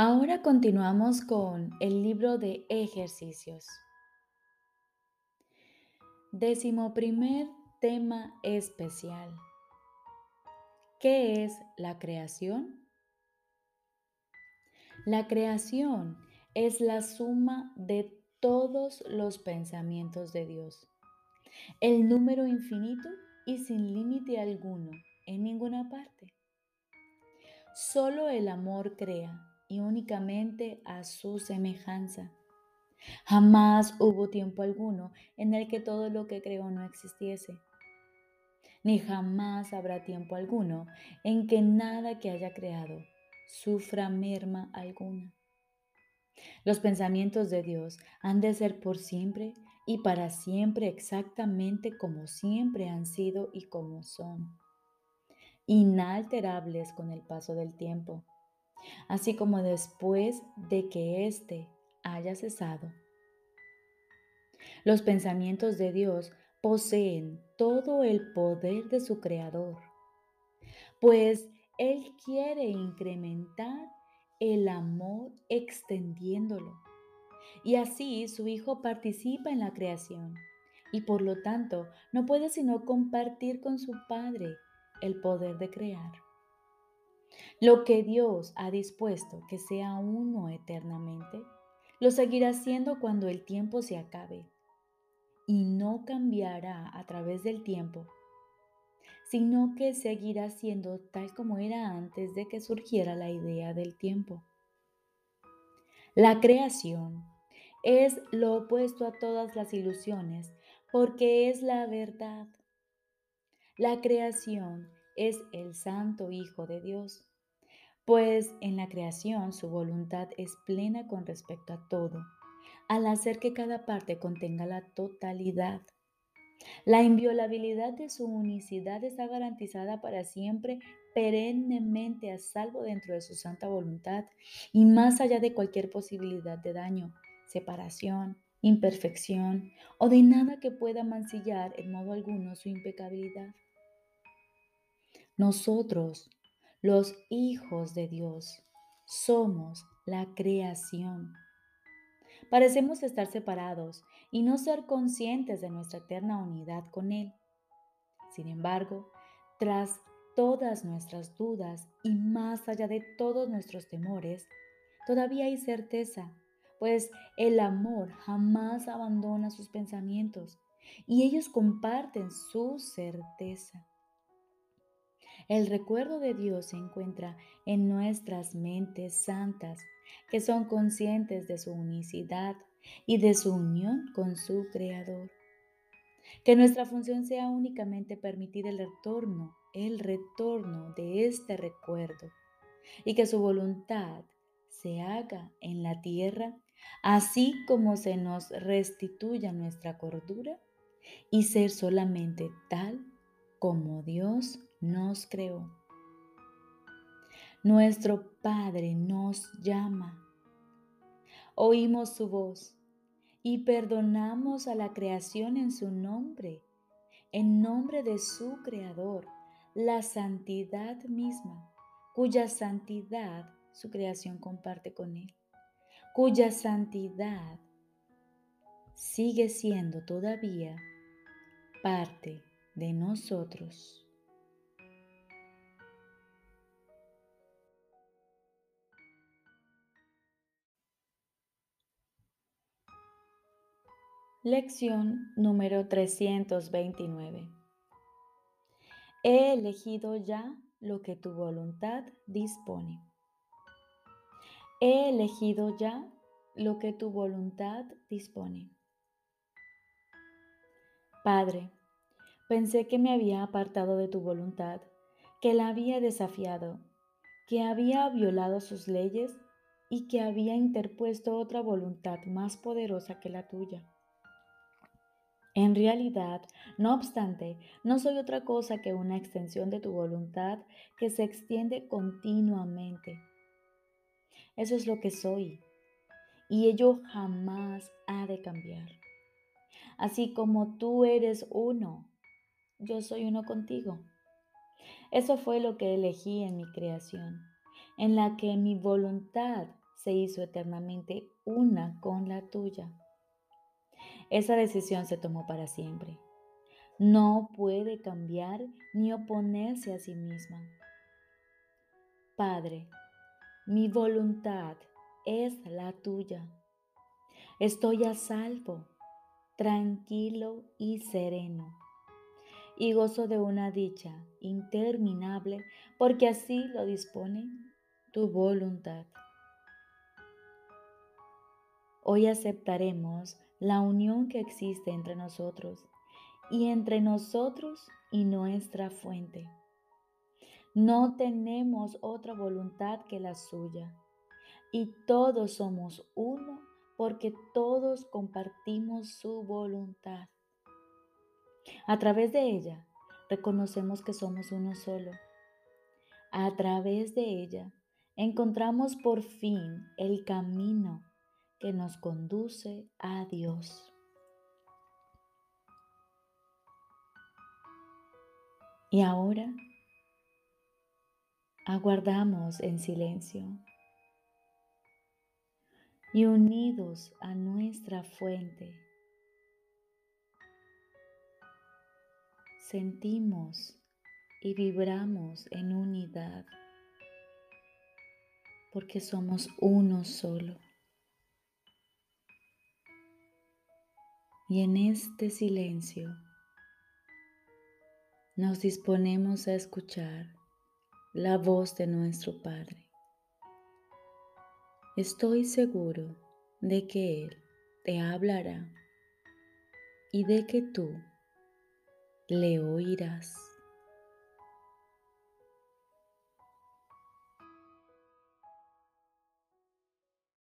Ahora continuamos con el libro de ejercicios. Décimo primer tema especial. ¿Qué es la creación? La creación es la suma de todos los pensamientos de Dios, el número infinito y sin límite alguno en ninguna parte. Solo el amor crea y únicamente a su semejanza. Jamás hubo tiempo alguno en el que todo lo que creó no existiese, ni jamás habrá tiempo alguno en que nada que haya creado sufra merma alguna. Los pensamientos de Dios han de ser por siempre y para siempre exactamente como siempre han sido y como son, inalterables con el paso del tiempo así como después de que éste haya cesado. Los pensamientos de Dios poseen todo el poder de su Creador, pues Él quiere incrementar el amor extendiéndolo. Y así su Hijo participa en la creación y por lo tanto no puede sino compartir con su Padre el poder de crear. Lo que Dios ha dispuesto que sea uno eternamente, lo seguirá siendo cuando el tiempo se acabe y no cambiará a través del tiempo, sino que seguirá siendo tal como era antes de que surgiera la idea del tiempo. La creación es lo opuesto a todas las ilusiones porque es la verdad. La creación es el Santo Hijo de Dios pues en la creación su voluntad es plena con respecto a todo, al hacer que cada parte contenga la totalidad. La inviolabilidad de su unicidad está garantizada para siempre, perennemente a salvo dentro de su santa voluntad y más allá de cualquier posibilidad de daño, separación, imperfección o de nada que pueda mancillar en modo alguno su impecabilidad. Nosotros, los hijos de Dios. Somos la creación. Parecemos estar separados y no ser conscientes de nuestra eterna unidad con Él. Sin embargo, tras todas nuestras dudas y más allá de todos nuestros temores, todavía hay certeza, pues el amor jamás abandona sus pensamientos y ellos comparten su certeza. El recuerdo de Dios se encuentra en nuestras mentes santas, que son conscientes de su unicidad y de su unión con su Creador. Que nuestra función sea únicamente permitir el retorno, el retorno de este recuerdo y que su voluntad se haga en la tierra, así como se nos restituya nuestra cordura y ser solamente tal como Dios nos creó. Nuestro Padre nos llama. Oímos su voz y perdonamos a la creación en su nombre, en nombre de su Creador, la santidad misma, cuya santidad su creación comparte con Él, cuya santidad sigue siendo todavía parte de nosotros. Lección número 329. He elegido ya lo que tu voluntad dispone. He elegido ya lo que tu voluntad dispone. Padre, pensé que me había apartado de tu voluntad, que la había desafiado, que había violado sus leyes y que había interpuesto otra voluntad más poderosa que la tuya. En realidad, no obstante, no soy otra cosa que una extensión de tu voluntad que se extiende continuamente. Eso es lo que soy, y ello jamás ha de cambiar. Así como tú eres uno, yo soy uno contigo. Eso fue lo que elegí en mi creación, en la que mi voluntad se hizo eternamente una con la tuya. Esa decisión se tomó para siempre. No puede cambiar ni oponerse a sí misma. Padre, mi voluntad es la tuya. Estoy a salvo, tranquilo y sereno. Y gozo de una dicha interminable porque así lo dispone tu voluntad. Hoy aceptaremos la unión que existe entre nosotros y entre nosotros y nuestra fuente. No tenemos otra voluntad que la suya y todos somos uno porque todos compartimos su voluntad. A través de ella reconocemos que somos uno solo. A través de ella encontramos por fin el camino que nos conduce a Dios. Y ahora aguardamos en silencio y unidos a nuestra fuente, sentimos y vibramos en unidad porque somos uno solo. Y en este silencio nos disponemos a escuchar la voz de nuestro Padre. Estoy seguro de que Él te hablará y de que tú le oirás.